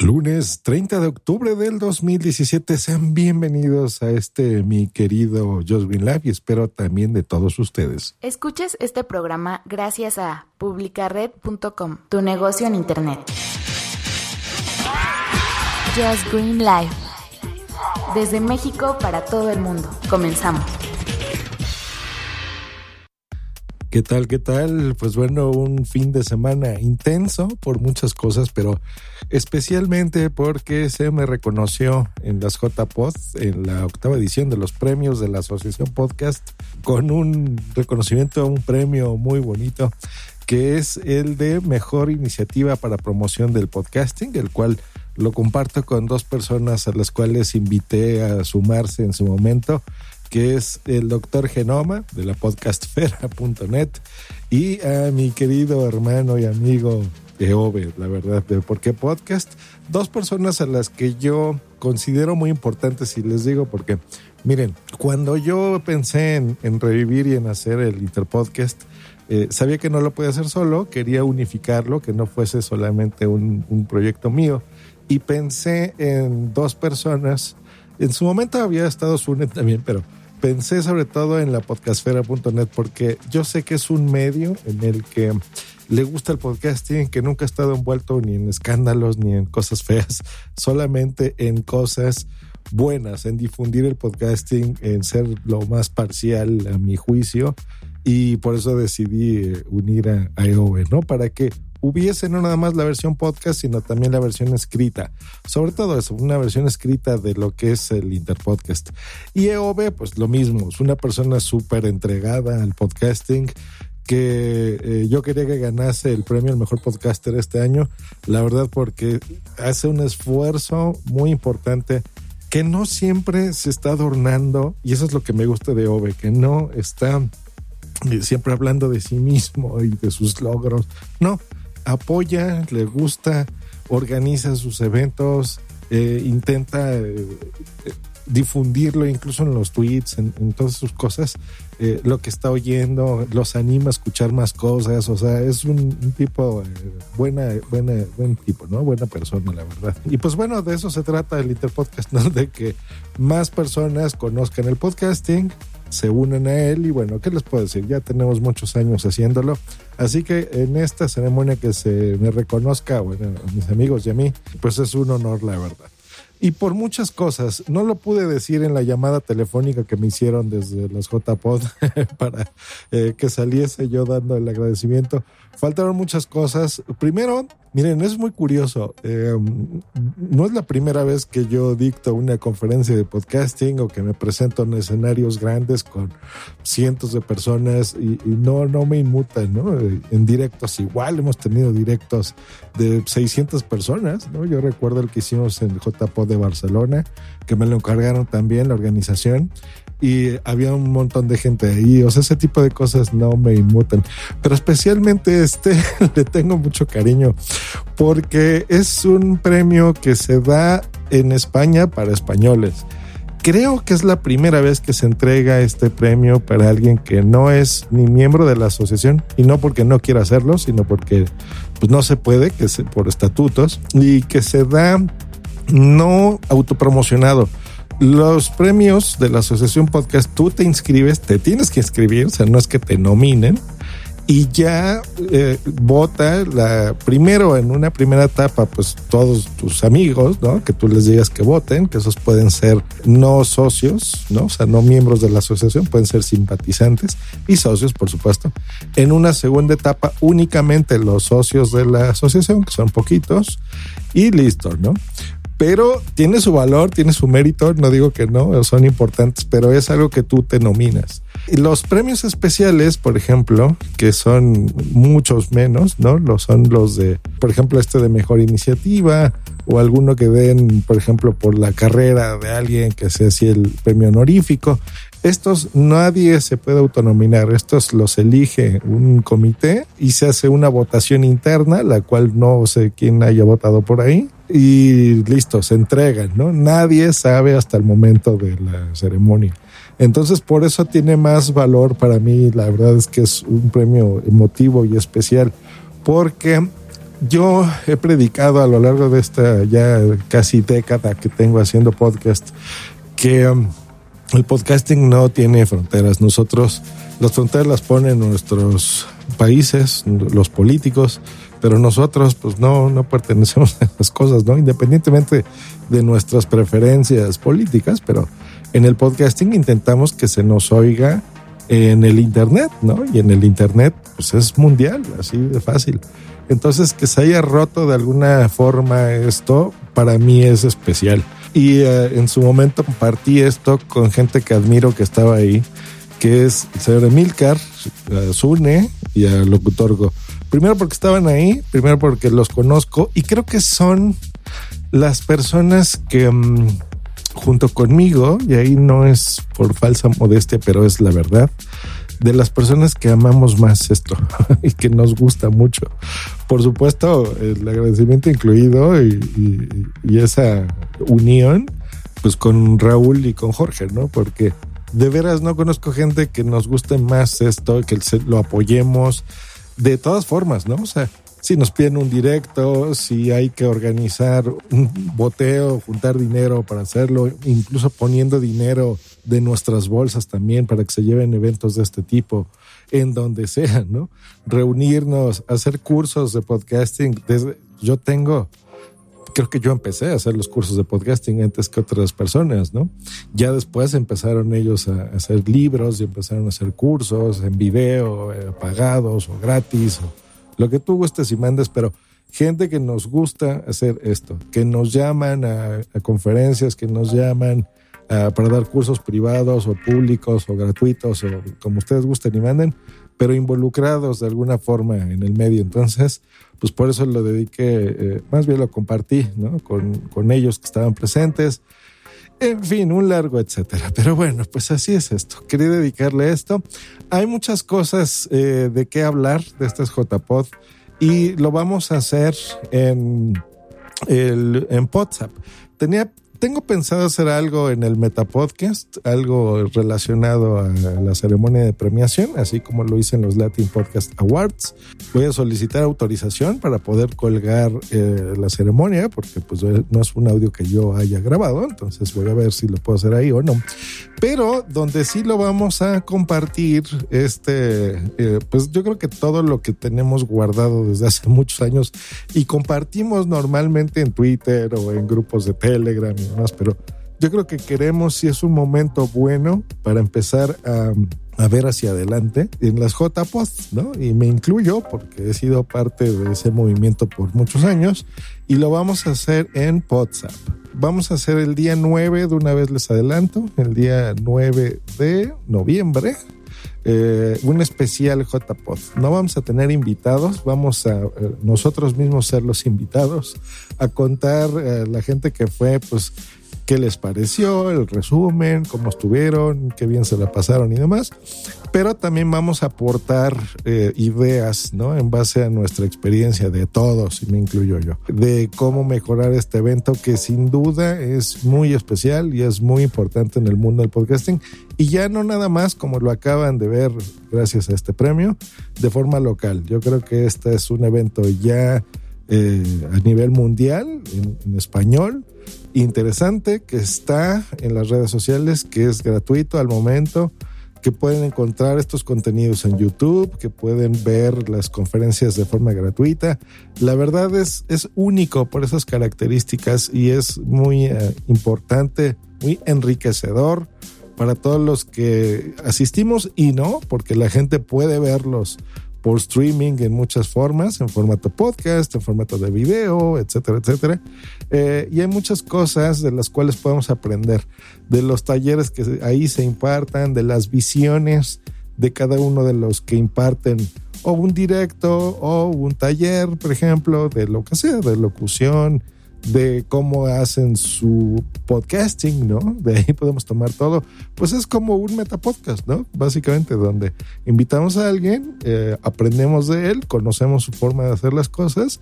Lunes 30 de octubre del 2017. Sean bienvenidos a este mi querido Just Green Live y espero también de todos ustedes. Escuches este programa gracias a publicared.com, tu negocio en internet. Just Green Live. Desde México para todo el mundo. Comenzamos. ¿Qué tal? ¿Qué tal? Pues bueno, un fin de semana intenso por muchas cosas, pero especialmente porque se me reconoció en las JPod, en la octava edición de los premios de la Asociación Podcast, con un reconocimiento, un premio muy bonito, que es el de Mejor Iniciativa para Promoción del Podcasting, el cual lo comparto con dos personas a las cuales invité a sumarse en su momento que es el doctor Genoma de la podcastfera.net y a mi querido hermano y amigo Eove, la verdad, de Por qué Podcast. Dos personas a las que yo considero muy importantes y les digo porque, miren, cuando yo pensé en, revivir y en hacer el Interpodcast, eh, sabía que no lo podía hacer solo, quería unificarlo, que no fuese solamente un, un proyecto mío. Y pensé en dos personas. En su momento había estado Sune también, pero pensé sobre todo en la podcastfera.net porque yo sé que es un medio en el que le gusta el podcasting, que nunca ha estado envuelto ni en escándalos ni en cosas feas, solamente en cosas buenas, en difundir el podcasting, en ser lo más parcial a mi juicio. Y por eso decidí eh, unir a, a ¿no? Para que hubiese no nada más la versión podcast, sino también la versión escrita. Sobre todo eso, una versión escrita de lo que es el Interpodcast. Y EOB, pues lo mismo, es una persona súper entregada al podcasting que eh, yo quería que ganase el premio al mejor podcaster este año, la verdad porque hace un esfuerzo muy importante que no siempre se está adornando, y eso es lo que me gusta de Ove, que no está eh, siempre hablando de sí mismo y de sus logros, no, apoya, le gusta, organiza sus eventos, eh, intenta eh, difundirlo incluso en los tweets, en, todas sus cosas, eh, lo que está oyendo, los anima a escuchar más cosas, o sea, es un, tipo buena, buena, buen tipo, ¿no? Buena persona, la verdad. Y pues bueno, de eso se trata el Interpodcast, ¿no? De que más personas conozcan el podcasting, se unen a él y bueno, ¿qué les puedo decir? Ya tenemos muchos años haciéndolo, así que en esta ceremonia que se me reconozca, bueno, a mis amigos y a mí, pues es un honor, la verdad y por muchas cosas. No lo pude decir en la llamada telefónica que me hicieron desde las JPod para eh, que saliese yo dando el agradecimiento. Faltaron muchas cosas. Primero, miren, es muy curioso. Eh, no es la primera vez que yo dicto una conferencia de podcasting o que me presento en escenarios grandes con cientos de personas y, no, no me inmutan, ¿no? En directos igual hemos tenido directos de 600 personas, ¿no? Yo recuerdo el que hicimos en JPod de Barcelona, que me lo encargaron también la organización y había un montón de gente ahí. O sea, ese tipo de cosas no me inmutan. Pero especialmente este le tengo mucho cariño porque es un premio que se da en España para españoles. Creo que es la primera vez que se entrega este premio para alguien que no es ni miembro de la asociación y no porque no quiera hacerlo, sino porque pues, no se puede, que es por estatutos y que se da no autopromocionado los premios de la Asociación Podcast, tú te inscribes, te tienes que inscribir, o sea, no es que te nominen, y ya eh, vota la primero en una primera etapa pues todos tus amigos no que tú les digas que voten que esos pueden ser no socios no o sea no miembros de la asociación pueden ser simpatizantes y socios por supuesto. En una segunda etapa únicamente los socios de la asociación que son poquitos y listo no pero tiene su valor, tiene su mérito, no digo que no, son importantes, pero es algo que tú te nominas. Los premios especiales, por ejemplo, que son muchos menos, ¿no? Los son los de, por ejemplo, este de mejor iniciativa o alguno que den, por ejemplo, por la carrera de alguien que sea así el premio honorífico. Estos nadie se puede autonominar, estos los elige un comité y se hace una votación interna, la cual no sé quién haya votado por ahí y listo, se entregan, ¿no? Nadie sabe hasta el momento de la ceremonia. Entonces, por eso tiene más valor para mí, la verdad es que es un premio emotivo y especial, porque yo he predicado a lo largo de esta ya casi década que tengo haciendo podcast que um, el podcasting no tiene fronteras. Nosotros, las fronteras las ponen nuestros países, los políticos, pero nosotros pues no, no pertenecemos a esas cosas, ¿no? Independientemente de nuestras preferencias políticas, pero en el podcasting intentamos que se nos oiga en el Internet, ¿no? Y en el Internet pues es mundial, así de fácil. Entonces que se haya roto de alguna forma esto, para mí es especial. Y eh, en su momento compartí esto con gente que admiro que estaba ahí, que es el señor Emilcar, a Zune y a Locutorgo. Primero porque estaban ahí, primero porque los conozco y creo que son las personas que mm, junto conmigo, y ahí no es por falsa modestia, pero es la verdad, de las personas que amamos más esto y que nos gusta mucho. Por supuesto, el agradecimiento incluido y, y, esa unión, pues con Raúl y con Jorge, ¿no? Porque de veras no conozco gente que nos guste más esto, que lo apoyemos de todas formas, ¿no? O sea, si nos piden un directo, si hay que organizar un boteo, juntar dinero para hacerlo, incluso poniendo dinero de nuestras bolsas también para que se lleven eventos de este tipo en donde sea, ¿no? Reunirnos, hacer cursos de podcasting. Desde, yo tengo, creo que yo empecé a hacer los cursos de podcasting antes que otras personas, ¿no? Ya después empezaron ellos a hacer libros y empezaron a hacer cursos en video, eh, pagados o gratis, o lo que tú gustes y mandes, pero gente que nos gusta hacer esto, que nos llaman a, conferencias, que nos llaman uh, para dar cursos privados o públicos o gratuitos o como ustedes gusten y manden, pero involucrados de alguna forma en el medio. Entonces, pues por eso lo dediqué, eh, más bien lo compartí ¿no? con, con ellos que estaban presentes. En fin, un largo etcétera. Pero bueno, pues así es esto. Quería dedicarle esto. Hay muchas cosas eh, de qué hablar de estas JPod y lo vamos a hacer en, el, en WhatsApp. Tenía tengo pensado hacer algo en el Metapodcast, algo relacionado a la ceremonia de premiación, así como lo hice en los Latin Podcast Awards. Voy a solicitar autorización para poder colgar eh, la ceremonia, porque pues no es un audio que yo haya grabado, entonces voy a ver si lo puedo hacer ahí o no. Pero donde sí lo vamos a compartir, este, eh, pues yo creo que todo lo que tenemos guardado desde hace muchos años y compartimos normalmente en Twitter o en grupos de Telegram pero yo creo que queremos, si es un momento bueno para empezar a, ver hacia adelante en las JPOS, ¿no? Y me incluyo porque he sido parte de ese movimiento por muchos años y lo vamos a hacer en WhatsApp. Vamos a hacer el día 9, de una vez les adelanto, el día 9 de noviembre, eh, un especial JPod. No vamos a tener invitados, vamos a eh, nosotros mismos ser los invitados, a contar a la gente que fue, pues, qué les pareció, el resumen, cómo estuvieron, qué bien se la pasaron y demás. Pero también vamos a aportar eh, ideas, ¿no? En base a nuestra experiencia de todos, y me incluyo yo, de cómo mejorar este evento que sin duda es muy especial y es muy importante en el mundo del podcasting. Y ya no nada más como lo acaban de ver gracias a este premio, de forma local. Yo creo que este es un evento ya eh, a nivel mundial, en español interesante que está en las redes sociales, que es gratuito al momento, que pueden encontrar estos contenidos en YouTube, que pueden ver las conferencias de forma gratuita. La verdad es, es único por esas características y es muy eh, importante, muy enriquecedor para todos los que asistimos y no, porque la gente puede verlos por streaming en muchas formas, en formato podcast, en formato de video, etcétera, etcétera. Eh, y hay muchas cosas de las cuales podemos aprender, de los talleres que ahí se impartan, de las visiones de cada uno de los que imparten o un directo o un taller, por ejemplo, de lo que sea, de locución, de cómo hacen su podcasting, ¿no? De ahí podemos tomar todo. Pues es como un metapodcast, ¿no? Básicamente, donde invitamos a alguien, eh, aprendemos de él, conocemos su forma de hacer las cosas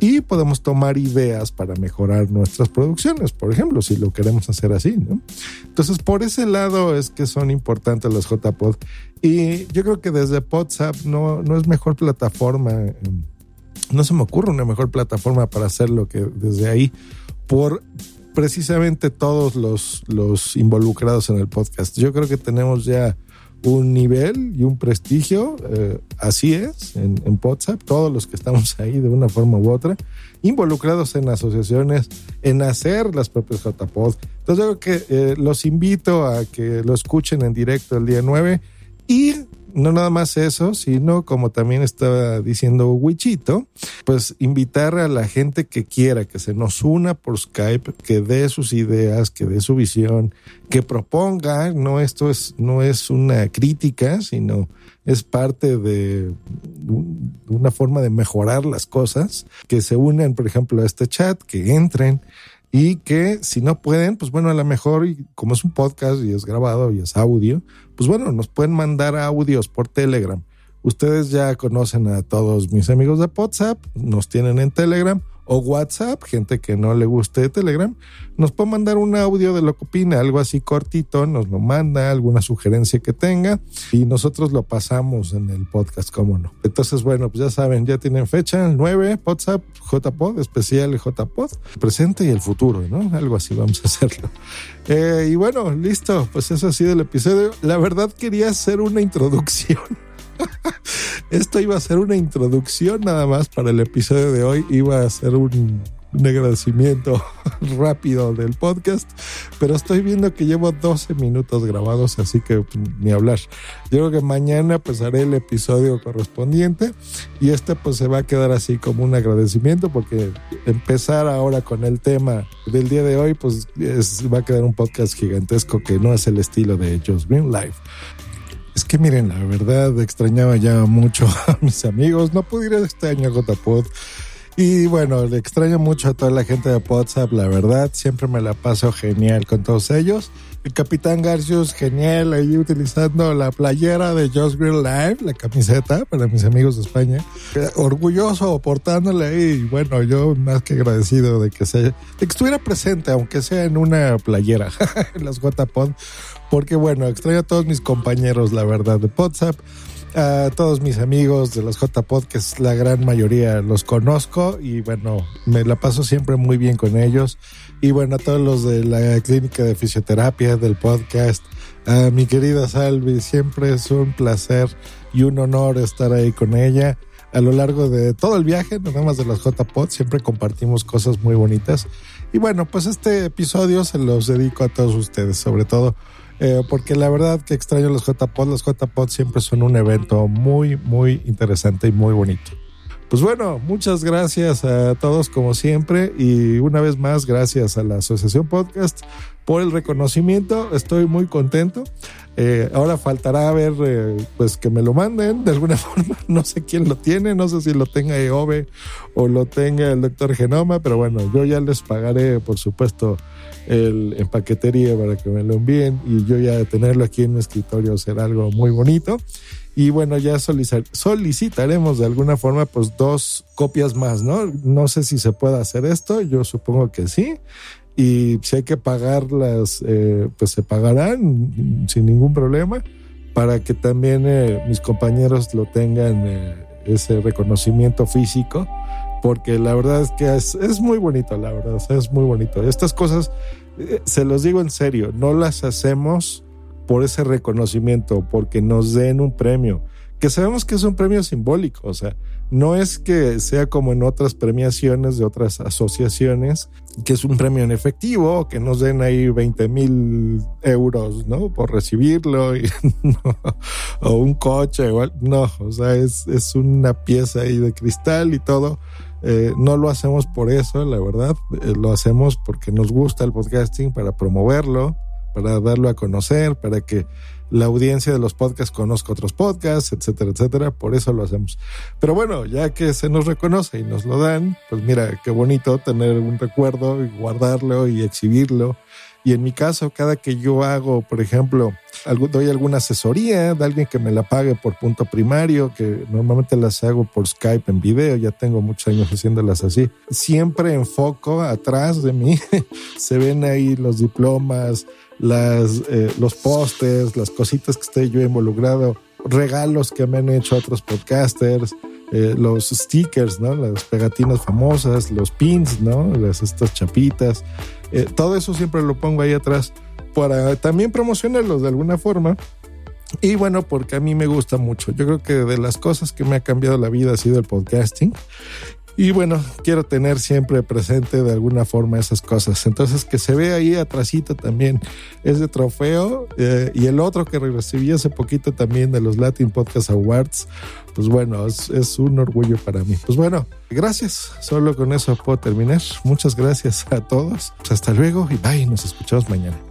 y podemos tomar ideas para mejorar nuestras producciones, por ejemplo, si lo queremos hacer así, ¿no? Entonces, por ese lado es que son importantes las JPod. Y yo creo que desde WhatsApp no, no es mejor plataforma. No se me ocurre una mejor plataforma para hacerlo que desde ahí, por precisamente todos los, los involucrados en el podcast. Yo creo que tenemos ya un nivel y un prestigio, eh, así es, en, en WhatsApp, todos los que estamos ahí de una forma u otra, involucrados en asociaciones, en hacer las propias JPod. Entonces yo creo que eh, los invito a que lo escuchen en directo el día 9 y no nada más eso, sino como también estaba diciendo Wichito, pues invitar a la gente que quiera que se nos una por Skype, que dé sus ideas, que dé su visión, que proponga, no esto es no es una crítica, sino es parte de una forma de mejorar las cosas, que se unan, por ejemplo, a este chat, que entren y que si no pueden, pues bueno, a lo mejor, como es un podcast y es grabado y es audio, pues bueno, nos pueden mandar audios por Telegram. Ustedes ya conocen a todos mis amigos de WhatsApp, nos tienen en Telegram o WhatsApp, gente que no le guste Telegram, nos puede mandar un audio de lo que opina, algo así cortito, nos lo manda, alguna sugerencia que tenga y nosotros lo pasamos en el podcast, cómo no. Entonces, bueno, pues ya saben, ya tienen fecha, el 9, WhatsApp, JPod, especial JPod, presente y el futuro, ¿no? Algo así vamos a hacerlo. Eh, y bueno, listo, pues eso ha sido el episodio. La verdad quería hacer una introducción Esto iba a ser una introducción nada más para el episodio de hoy. Iba a ser un, agradecimiento rápido del podcast, pero estoy viendo que llevo 12 minutos grabados, así que ni hablar. Yo creo que mañana pues haré el episodio correspondiente y este pues se va a quedar así como un agradecimiento porque empezar ahora con el tema del día de hoy pues va a quedar un podcast gigantesco que no es el estilo de Just Green Life. Es que miren, la verdad extrañaba ya mucho a mis amigos. No pude ir este a JPod. Y bueno, le extraño mucho a toda la gente de WhatsApp, la verdad. Siempre me la paso genial con todos ellos. El Capitán Garcius, genial, ahí utilizando la playera de Just Green Live, la camiseta para mis amigos de España. Orgulloso portándole ahí. Bueno, yo más que agradecido de que, se, de que estuviera presente, aunque sea en una playera, en las JPod porque bueno, extraño a todos mis compañeros, la verdad, de WhatsApp, a todos mis amigos de los JPod, que es la gran mayoría los conozco y bueno, me la paso siempre muy bien con ellos. Y bueno, a todos los de la clínica de fisioterapia, del podcast, a mi querida Salvi, siempre es un placer y un honor estar ahí con ella. A lo largo de todo el viaje, nada más de los JPod, siempre compartimos cosas muy bonitas. Y bueno, pues este episodio se los dedico a todos ustedes, sobre todo eh, porque la verdad que extraño los JPod. Los JPod siempre son un evento muy, muy interesante y muy bonito. Pues bueno, muchas gracias a todos como siempre y una vez más gracias a la Asociación Podcast por el reconocimiento. Estoy muy contento. Eh, ahora faltará ver eh, pues que me lo manden de alguna forma. No sé quién lo tiene, no sé si lo tenga EOBE o lo tenga el doctor Genoma, pero bueno, yo ya les pagaré por supuesto el, en paquetería para que me lo envíen y yo ya tenerlo aquí en mi escritorio será algo muy bonito. Y bueno, ya solicitaremos de alguna forma pues dos copias más, ¿no? No sé si se puede hacer esto, yo supongo que sí. Y si hay que pagarlas, eh, pues se pagarán sin ningún problema para que también eh, mis compañeros lo tengan eh, ese reconocimiento físico porque la verdad es que es, muy bonito, la verdad, es muy bonito. Estas cosas, se los digo en serio, no las hacemos por ese reconocimiento, porque nos den un premio, que sabemos que es un premio simbólico, o sea, no es que sea como en otras premiaciones de otras asociaciones, que es un premio en efectivo, que nos den ahí 20 mil euros, ¿no? Por recibirlo, y, o un coche, o, no, o sea, es, es una pieza ahí de cristal y todo eh, no lo hacemos por eso, la verdad. Eh, lo hacemos porque nos gusta el podcasting, para promoverlo, para darlo a conocer, para que la audiencia de los podcasts conozca otros podcasts, etcétera, etcétera. Por eso lo hacemos. Pero bueno, ya que se nos reconoce y nos lo dan, pues mira, qué bonito tener un recuerdo y guardarlo y exhibirlo y en mi caso, cada que yo hago, por ejemplo, doy alguna asesoría de alguien que me la pague por punto primario, que normalmente las hago por Skype en video, ya tengo muchos años haciéndolas así. Siempre enfoco atrás de mí, se ven ahí los diplomas, las, eh, los pósters, las cositas que estoy yo involucrado, regalos que me han hecho otros podcasters, eh, los stickers, ¿no? Las pegatinas famosas, los pins, ¿no? Las, estas chapitas. Eh, todo eso siempre lo pongo ahí atrás para también promocionarlos de alguna forma. Y bueno, porque a mí me gusta mucho. Yo creo que de las cosas que me ha cambiado la vida ha sido el podcasting. Y bueno, quiero tener siempre presente de alguna forma esas cosas. Entonces, que se ve ahí atrásito también es de trofeo. Eh, y el otro que recibí hace poquito también de los Latin Podcast Awards, pues bueno, es, es, un orgullo para mí. Pues bueno, gracias. Solo con eso puedo terminar. Muchas gracias a todos. Pues hasta luego y bye. Nos escuchamos mañana.